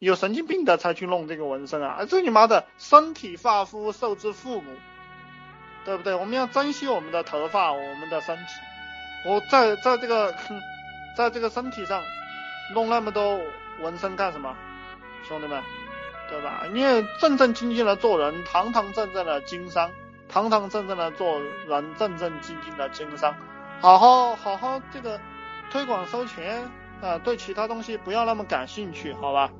有神经病的才去弄这个纹身啊！这你妈的，身体发肤受之父母，对不对？我们要珍惜我们的头发，我们的身体。我在在这个，在这个身体上弄那么多纹身干什么，兄弟们，对吧？你也正正经经的做人，堂堂正正的经商，堂堂正正的做人，正正经经的经商，好好好好这个推广收钱啊！对其他东西不要那么感兴趣，好吧？